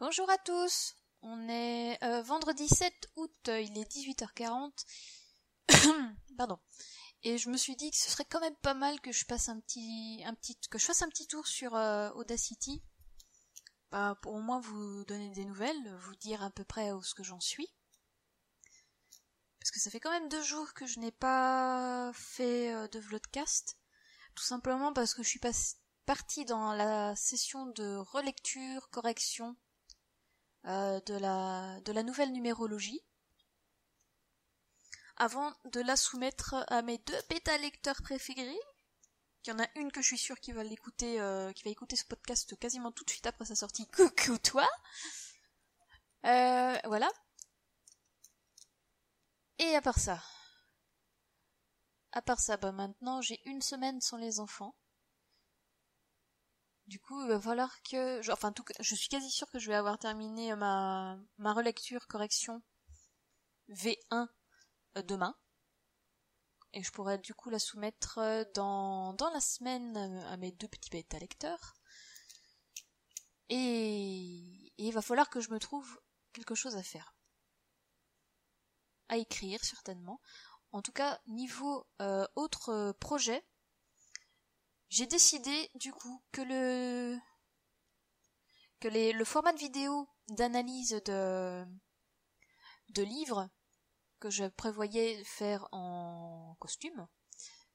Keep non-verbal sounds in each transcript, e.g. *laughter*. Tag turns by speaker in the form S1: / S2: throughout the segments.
S1: Bonjour à tous. On est euh, vendredi 7 août, il est 18h40. *coughs* Pardon. Et je me suis dit que ce serait quand même pas mal que je passe un petit, un petit, que je fasse un petit tour sur euh, Audacity. Bah, pour au moins vous donner des nouvelles, vous dire à peu près où ce que j'en suis. Parce que ça fait quand même deux jours que je n'ai pas fait euh, de vlogcast. Tout simplement parce que je suis partie dans la session de relecture, correction euh, de, la, de la nouvelle numérologie avant de la soumettre à mes deux bêta lecteurs préférés. Il y en a une que je suis sûre qui va l'écouter, euh, qui va écouter ce podcast quasiment tout de suite après sa sortie. *laughs* Coucou toi. Euh, voilà. Et à part ça, à part ça, bah maintenant j'ai une semaine sans les enfants. Du coup, il va falloir que, enfin, en tout je suis quasi sûre que je vais avoir terminé ma, ma relecture correction V1 euh, demain. Et je pourrais du coup la soumettre euh, dans, dans la semaine à mes deux petits bêta lecteurs. Et, il va falloir que je me trouve quelque chose à faire. À écrire, certainement. En tout cas, niveau euh, autre projet, j'ai décidé du coup que le que les, le format de vidéo d'analyse de de livres que je prévoyais faire en costume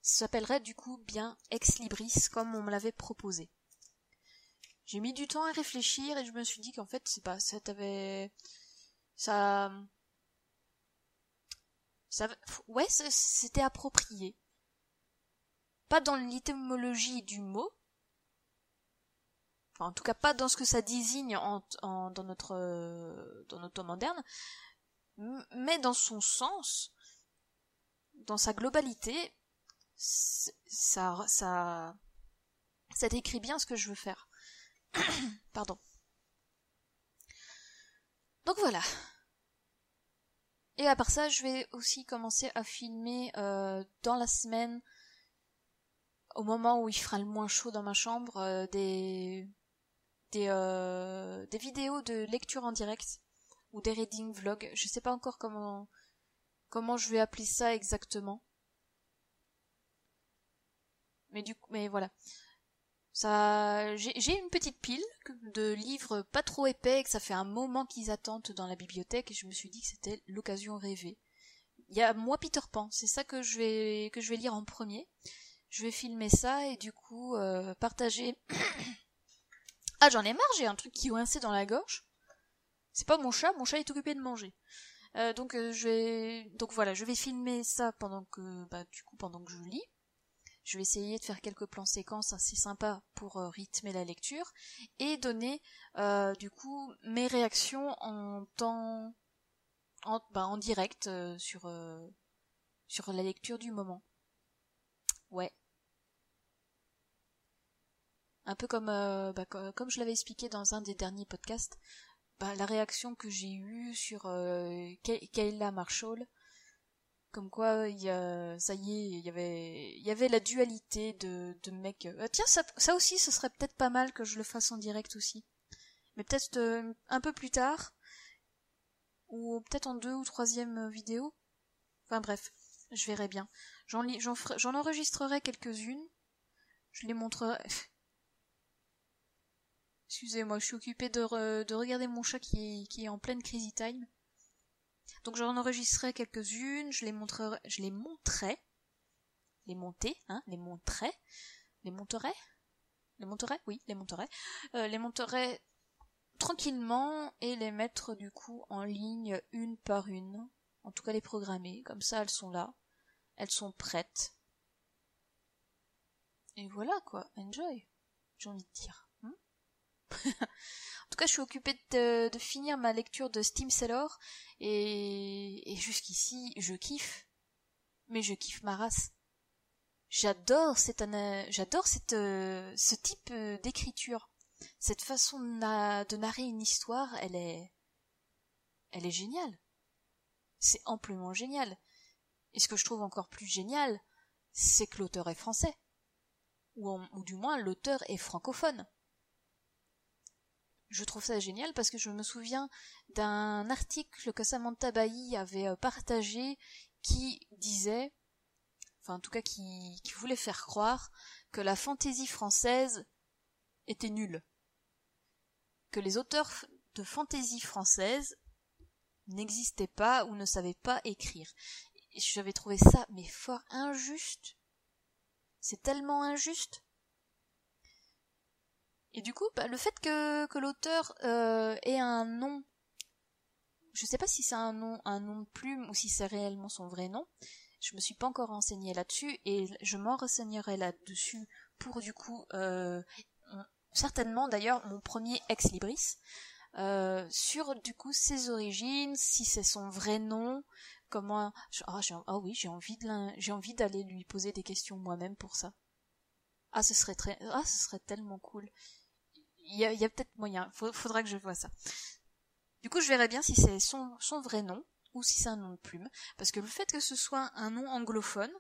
S1: s'appellerait du coup bien Ex Libris comme on me l'avait proposé. J'ai mis du temps à réfléchir et je me suis dit qu'en fait c'est pas ça t'avait ça ça ouais c'était approprié pas dans l'étymologie du mot, enfin en tout cas pas dans ce que ça désigne en, dans notre euh, dans notre temps moderne, mais dans son sens, dans sa globalité, ça ça ça décrit bien ce que je veux faire. *coughs* Pardon. Donc voilà. Et à part ça, je vais aussi commencer à filmer euh, dans la semaine au moment où il fera le moins chaud dans ma chambre, euh, des des, euh, des vidéos de lecture en direct ou des reading vlogs. Je sais pas encore comment comment je vais appeler ça exactement. Mais du coup, mais voilà. Ça, j'ai une petite pile de livres pas trop épais, que ça fait un moment qu'ils attendent dans la bibliothèque, et je me suis dit que c'était l'occasion rêvée. Il y a moi Peter Pan, c'est ça que je vais que je vais lire en premier je vais filmer ça et du coup euh, partager. *coughs* ah j'en ai marre, j'ai un truc qui coincé dans la gorge. C'est pas mon chat, mon chat est occupé de manger. Euh, donc euh, je vais donc voilà, je vais filmer ça pendant que bah du coup pendant que je lis. Je vais essayer de faire quelques plans séquences assez sympas pour rythmer la lecture et donner du coup mes réactions en temps en, bah, en direct sur sur la lecture du moment. Ouais, un peu comme euh, bah, comme je l'avais expliqué dans un des derniers podcasts, bah, la réaction que j'ai eue sur euh, Kayla Marshall, comme quoi il y a, ça y est, il y avait la dualité de de mecs. Euh, tiens, ça, aussi, ce serait peut-être pas mal que je le fasse en direct aussi, mais peut-être euh, un peu plus tard, ou peut-être en deux ou troisième vidéo. Enfin bref, je verrai bien. J'en enregistrerai quelques-unes. Je les montrerai. *laughs* Excusez-moi, je suis occupée de, de regarder mon chat qui est, en pleine crazy time. Donc j'en enregistrerai quelques-unes, je les montrerai, je les montrerai, les monter, hein, les montrerai, les monterai, les monterai, oui, les monterai, euh, les monterai tranquillement et les mettre du coup en ligne une par une, en tout cas les programmer, comme ça elles sont là, elles sont prêtes. Et voilà quoi, enjoy, j'ai envie de dire. En tout cas, je suis occupée de, finir ma lecture de Steam Sailor et, et jusqu'ici, je kiffe. Mais je kiffe ma race. J'adore cette j'adore cette euh, ce type euh, d'écriture. Cette façon de, narrer une histoire, elle est elle est géniale. C'est amplement génial. Et ce que je trouve encore plus génial, c'est que l'auteur est français. ou du moins l'auteur est francophone je trouve ça génial parce que je me souviens d'un article que Samantha Bailly avait euh, partagé qui disait, enfin en tout cas qui, qui voulait faire croire que la fantaisie française était nulle. Que les auteurs de fantaisie française n'existaient pas ou ne savaient pas écrire. J'avais trouvé ça mais fort injuste. C'est tellement injuste. Et du coup, bah, le fait que, que l'auteur euh, ait un nom, je sais pas si c'est un nom, un nom de plume ou si c'est réellement son vrai nom. Je me suis pas encore renseignée là-dessus et je m'en renseignerai là-dessus pour du coup euh, certainement d'ailleurs mon premier ex libris euh, sur du coup ses origines, si c'est son vrai nom, comment. Ah, ah oui, j'ai envie de j'ai envie d'aller lui poser des questions moi-même pour ça. Ah, ce serait très, ah, ce serait tellement cool. Il y a, peut-être moyen. faudra que je vois ça. Du coup, je verrai bien si c'est son, vrai nom ou si c'est un nom de plume, parce que le fait que ce soit un nom anglophone,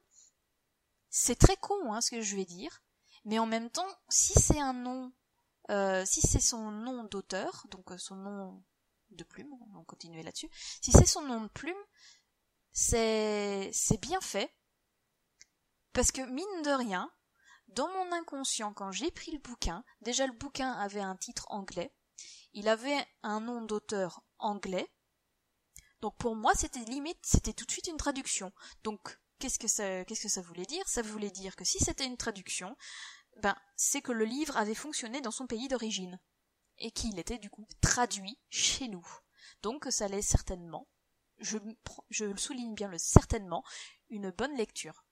S1: c'est très con, hein, ce que je vais dire. Mais en même temps, si c'est un nom, euh, si c'est son nom d'auteur, donc euh, son nom de plume, on va continuer là-dessus. Si c'est son nom de plume, c'est bien fait parce que mine de rien, dans mon inconscient, quand j'ai pris le bouquin, déjà le bouquin avait un titre anglais, il avait un nom d'auteur anglais, donc pour moi c'était limite, c'était tout de suite une traduction. Donc qu'est-ce que ça, qu'est-ce que ça voulait dire? Ça voulait dire que si c'était une traduction, ben c'est que le livre avait fonctionné dans son pays d'origine et qu'il était du coup traduit chez nous. Donc ça allait certainement, je, je souligne bien le certainement, une bonne lecture.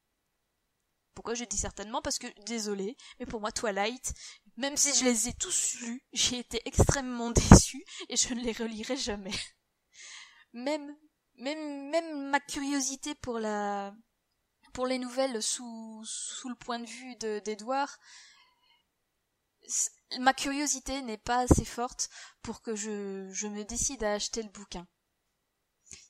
S1: Pourquoi je dis certainement Parce que, désolé, mais pour moi Twilight, même si je les ai tous lus, j'ai été extrêmement *laughs* déçue et je ne les relirai jamais. Même, même, même ma curiosité pour la, pour les nouvelles sous, sous le point de vue d'Edouard, ma curiosité n'est pas assez forte pour que je, je me décide à acheter le bouquin.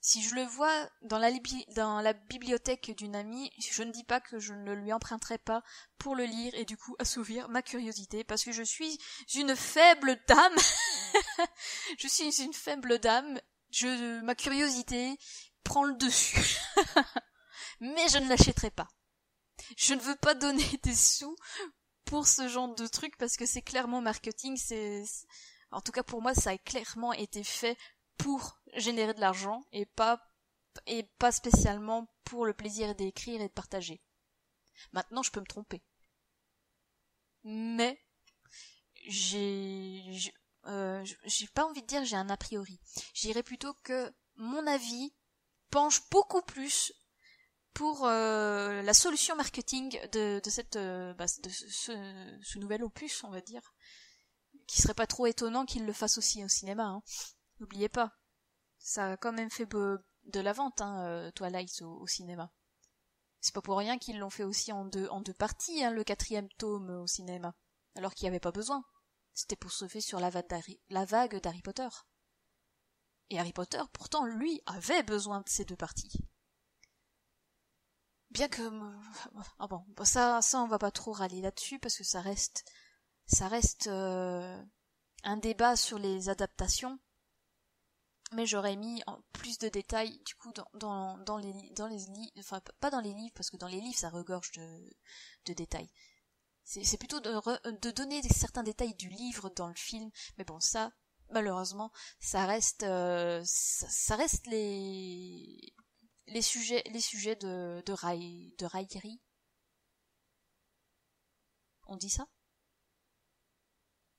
S1: Si je le vois dans la, bibliothèque d'une amie, je ne dis pas que je ne lui emprunterai pas pour le lire et du coup assouvir ma curiosité parce que je suis une faible dame. *laughs* je suis une faible dame. Je, ma curiosité prend le dessus. *laughs* Mais je ne l'achèterai pas. Je ne veux pas donner *laughs* des sous pour ce genre de truc parce que c'est clairement marketing, c'est, en tout cas pour moi ça a clairement été fait pour générer de l'argent et pas et pas spécialement pour le plaisir d'écrire et de partager. Maintenant, je peux me tromper. Mais j'ai euh, j'ai pas envie de dire j'ai un a priori. J'irais plutôt que mon avis penche beaucoup plus pour euh, la solution marketing de, de cette euh, bah, de ce, ce, nouvel opus, on va dire, qui serait pas trop étonnant qu'il le fasse aussi au cinéma. Hein. N'oubliez pas, ça a quand même fait de la vente, hein, euh, Twilight au, cinéma. C'est pas pour rien qu'ils l'ont fait aussi en deux, parties, hein, le quatrième tome au cinéma, alors qu'il n'y avait pas besoin. C'était pour sauver sur la vague d'Harry Potter. Et Harry Potter, pourtant, lui, avait besoin de ces deux parties. Bien que, *laughs* ah bon, ça, ça, on va pas trop râler là-dessus parce que ça reste, ça reste euh, un débat sur les adaptations mais j'aurais mis plus de détails du coup dans, dans, les dans les livres enfin pas dans les livres parce que dans les livres ça regorge de, de détails. C'est plutôt de, de donner certains détails du livre dans le film mais bon ça malheureusement ça reste euh, ça, reste les les sujets les sujets de de de raillerie. On dit ça?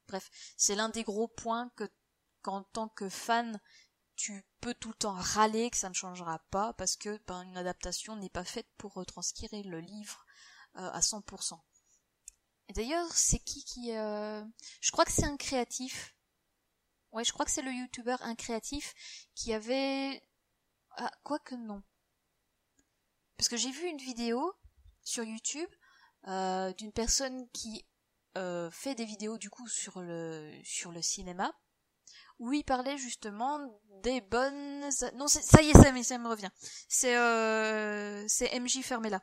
S1: Bref c'est l'un des gros points que qu'en tant que fan tu peux tout le temps râler que ça ne changera pas parce que ben, une adaptation n'est pas faite pour retranscrire le livre euh, à 100%. Et d'ailleurs, c'est qui qui... Euh... Je crois que c'est un créatif. Ouais, je crois que c'est le youtubeur un créatif qui avait... Ah, quoi que non. Parce que j'ai vu une vidéo sur YouTube euh, d'une personne qui euh, fait des vidéos du coup sur le sur le cinéma où il parlait justement des bonnes non ça y est ça, me revient. C'est euh, MJ Fermella.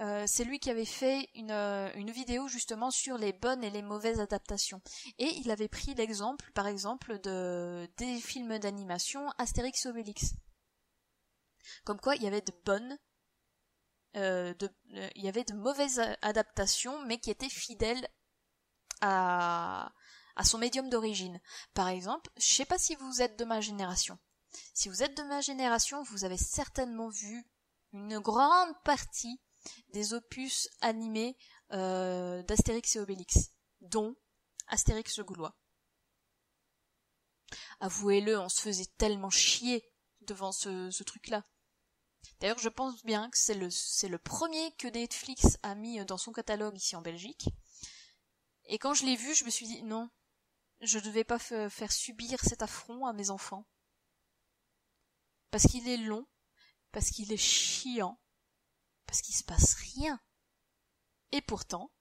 S1: Euh, c'est lui qui avait fait une, euh, une vidéo justement sur les bonnes et les mauvaises adaptations. Et il avait pris l'exemple par exemple de des films d'animation Astérix et Obélix. Comme quoi il y avait de bonnes euh, de, il y avait de mauvaises adaptations mais qui étaient fidèles à à son médium d'origine. Par exemple, je sais pas si vous êtes de ma génération. Si vous êtes de ma génération, vous avez certainement vu une grande partie des opus animés euh, d'Astérix et Obélix, dont Astérix le Gaulois. Avouez-le, on se faisait tellement chier devant ce, truc-là. D'ailleurs, je pense bien que c'est le premier que Netflix a mis dans son catalogue ici en Belgique. Et quand je l'ai vu, je me suis dit non, je ne devais pas faire subir cet affront à mes enfants. Parce qu'il est long, parce qu'il est chiant, parce qu'il se passe rien. Et pourtant,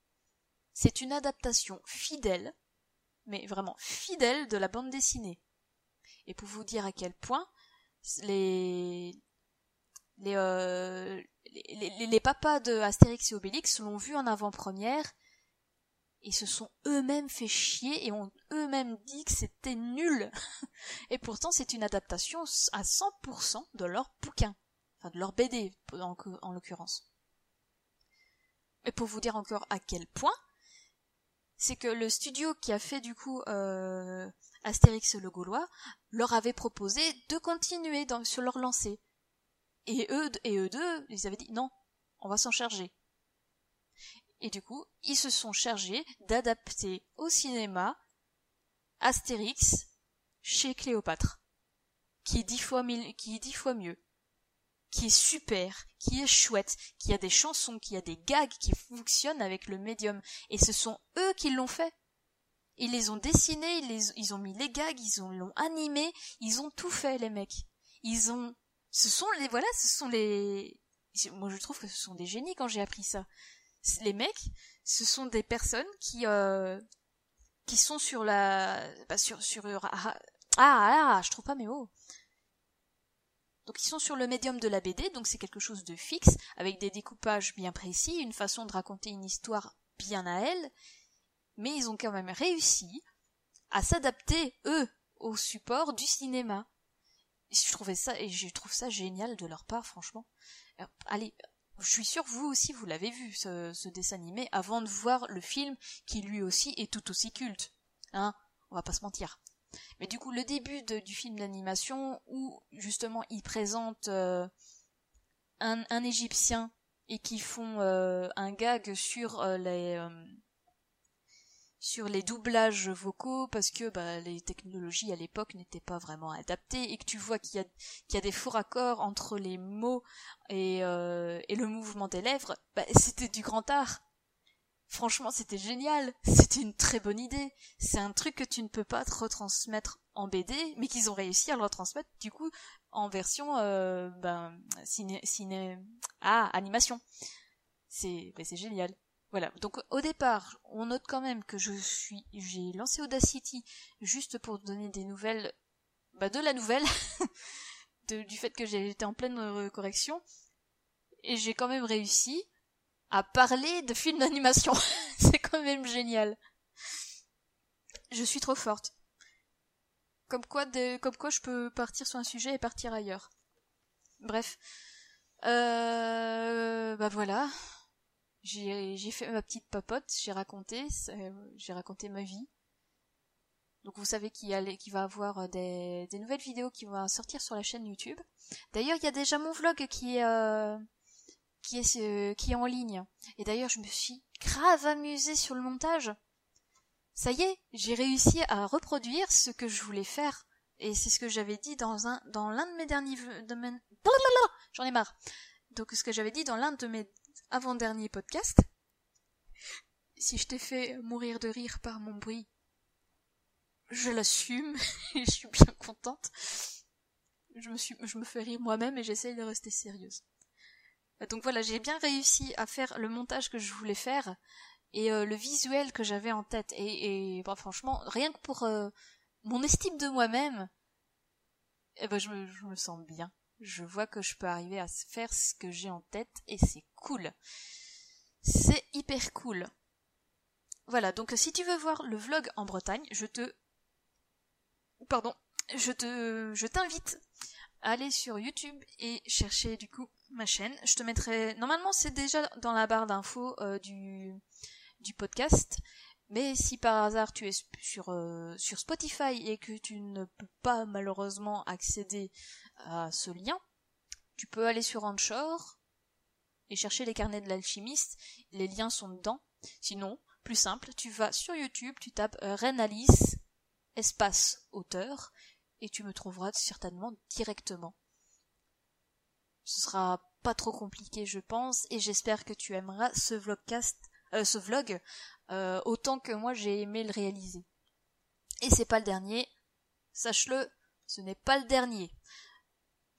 S1: c'est une adaptation fidèle, mais vraiment fidèle de la bande dessinée. Et pour vous dire à quel point les les, euh, les, les, papas de Astérix et Obélix l'ont vu en avant-première ils se sont eux-mêmes fait chier et ont eux-mêmes dit que c'était nul. *laughs* et pourtant c'est une adaptation à 100% de leur bouquin, enfin de leur BD en, l'occurrence. Et pour vous dire encore à quel point, c'est que le studio qui a fait du coup euh, Astérix le Gaulois leur avait proposé de continuer sur leur lancée. Et eux, et eux deux, ils avaient dit non, on va s'en charger. Et du coup, ils se sont chargés d'adapter au cinéma Astérix chez Cléopâtre, qui est dix fois, mieux, qui est super, qui est chouette, qui a des chansons, qui a des gags qui fonctionnent avec le médium. Et ce sont eux qui l'ont fait. Ils les ont dessinés, ils, ils ont mis les gags, ils l'ont animé, ils ont tout fait, les mecs. Ils ont, ce sont les, voilà, ce sont les, moi je trouve que ce sont des génies quand j'ai appris ça les mecs, ce sont des personnes qui euh, qui sont sur la bah, sur sur ah, ah, ah je trouve pas mes mots. Donc ils sont sur le médium de la BD, donc c'est quelque chose de fixe, avec des découpages bien précis, une façon de raconter une histoire bien à elle, mais ils ont quand même réussi à s'adapter, eux, au support du cinéma. je trouvais ça, et je trouve ça génial de leur part, franchement. allez, je suis sûre vous aussi vous l'avez vu ce, dessin animé avant de voir le film qui lui aussi est tout aussi culte. Hein On va pas se mentir. Mais du coup le début du film d'animation où justement il présente euh, un, un, Égyptien et qui font euh, un gag sur euh, les sur les doublages vocaux parce que bah, les technologies à l'époque n'étaient pas vraiment adaptées et que tu vois qu'il y a, qu'il y a des faux raccords entre les mots et, euh, et le mouvement des lèvres, bah, c'était du grand art. Franchement, c'était génial. C'était une très bonne idée. C'est un truc que tu ne peux pas te retransmettre en BD, mais qu'ils ont réussi à le retransmettre du coup en version euh, ben, ciné, ciné, ah animation. C'est ben, c'est génial. Voilà. Donc au départ, on note quand même que je suis, j'ai lancé Audacity juste pour donner des nouvelles, bah de la nouvelle, *laughs* du fait que j'étais en pleine correction, et j'ai quand même réussi à parler de films d'animation. *laughs* C'est quand même génial. Je suis trop forte. Comme quoi, comme quoi je peux partir sur un sujet et partir ailleurs. Bref. Euh, bah voilà j'ai fait ma petite papote, j'ai raconté, j'ai raconté ma vie. Donc vous savez qu'il qu va avoir euh, des, des, nouvelles vidéos qui vont sortir sur la chaîne YouTube. D'ailleurs, il y a déjà mon vlog qui est euh, qui est euh, qui est en ligne. Et d'ailleurs, je me suis grave amusée sur le montage. Ça y est, j'ai réussi à reproduire ce que je voulais faire. Et c'est ce que j'avais dit dans un dans l'un de mes derniers domaines. J'en ai marre. Donc ce que j'avais dit dans l'un de mes avant-dernier podcast. Si je t'ai fait mourir de rire par mon bruit, je l'assume *laughs* et je suis bien contente. Je me, suis, je me fais rire moi-même et j'essaye de rester sérieuse. Donc voilà, j'ai bien réussi à faire le montage que je voulais faire et euh, le visuel que j'avais en tête. Et, bah, franchement, rien que pour euh, mon estime de moi-même, eh ben je me sens bien. Je vois que je peux arriver à faire ce que j'ai en tête et c'est cool. C'est hyper cool. Voilà, donc si tu veux voir le vlog en Bretagne, je te pardon, je te je t'invite à aller sur YouTube et chercher du coup ma chaîne. Je te mettrai normalement c'est déjà dans la barre d'infos euh, du du podcast. Mais si par hasard tu es sur, euh, sur Spotify et que tu ne peux pas malheureusement accéder à ce lien, tu peux aller sur Anchor et chercher les carnets de l'alchimiste. Les liens sont dedans. Sinon, plus simple, tu vas sur YouTube, tu tapes euh, Alice, espace auteur, et tu me trouveras certainement directement. Ce sera pas trop compliqué, je pense, et j'espère que tu aimeras ce vlogcast, euh, ce vlog, euh, autant que moi j'ai aimé le réaliser. Et c'est pas le dernier, sache-le, ce n'est pas le dernier.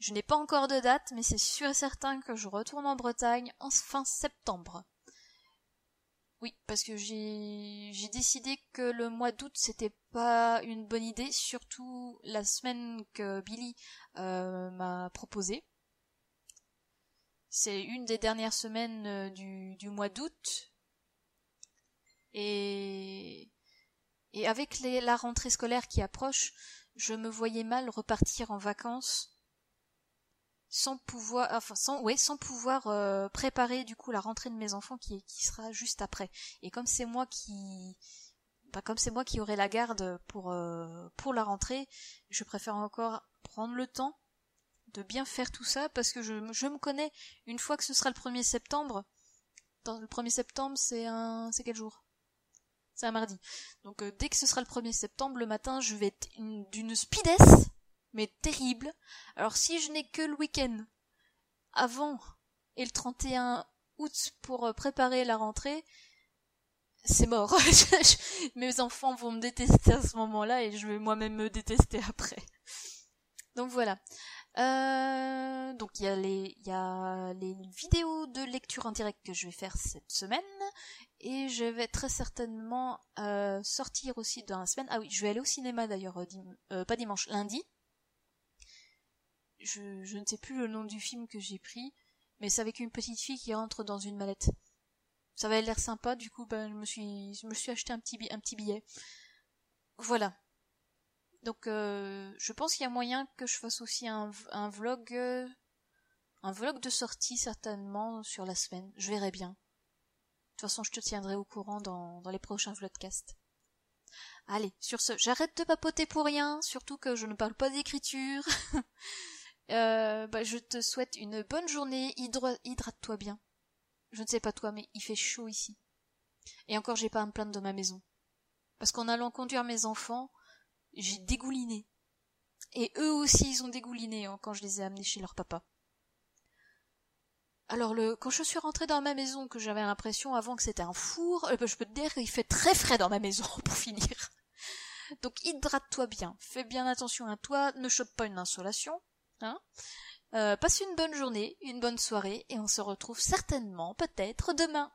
S1: Je n'ai pas encore de date, mais c'est sûr et certain que je retourne en Bretagne en fin septembre. Oui, parce que j'ai décidé que le mois d'août c'était pas une bonne idée, surtout la semaine que Billy euh, m'a proposé. C'est une des dernières semaines euh, du, mois d'août. Et, avec la rentrée scolaire qui approche, je me voyais mal repartir en vacances sans pouvoir enfin sans ouais sans pouvoir euh, préparer du coup la rentrée de mes enfants qui qui sera juste après. Et comme c'est moi qui bah, comme c'est moi qui aurai la garde pour euh, pour la rentrée je préfère encore prendre le temps de bien faire tout ça parce que je, je me connais. Une fois que ce sera le 1er septembre le 1er septembre c'est un c'est quel jour? C'est un mardi. Donc euh, dès que ce sera le 1er septembre le matin je vais être d'une speedesse mais terrible. Alors si je n'ai que le week-end avant et le 31 août pour euh, préparer la rentrée, c'est mort. *laughs* Mes enfants vont me détester à ce moment-là et je vais moi-même me détester après. Donc voilà. Euh, donc il y a les vidéos de lecture en direct que je vais faire cette semaine et je vais très certainement euh, sortir aussi dans la semaine. Ah oui, je vais aller au cinéma d'ailleurs pas dimanche, lundi je, ne sais plus le nom du film que j'ai pris, mais c'est avec une petite fille qui rentre dans une mallette. Ça avait l'air sympa, du coup, ben, je me suis, je me suis acheté un petit, billet. Voilà. Donc, euh, je pense qu'il y a moyen que je fasse aussi un, un vlog, euh, un vlog de sortie certainement sur la semaine. Je verrai bien. De toute façon, je te tiendrai au courant dans, dans les prochains vlogcasts. Allez, sur ce, j'arrête de papoter pour rien, surtout que je ne parle pas d'écriture. *laughs* Euh, bah, je te souhaite une bonne journée, hydrate-toi bien. Je ne sais pas toi, mais il fait chaud ici. Et encore, j'ai pas à me plaindre de ma maison. Parce qu'en allant conduire mes enfants, j'ai dégouliné. Et eux aussi, ils ont dégouliné hein, quand je les ai amenés chez leur papa. Alors le, quand je suis rentrée dans ma maison, que j'avais l'impression avant que c'était un four, euh, bah, je peux te dire qu'il fait très frais dans ma maison *laughs* pour finir. Donc hydrate-toi bien, fais bien attention à toi, ne chope pas une insolation, Hein euh, passe une bonne journée, une bonne soirée, et on se retrouve certainement, peut-être, demain.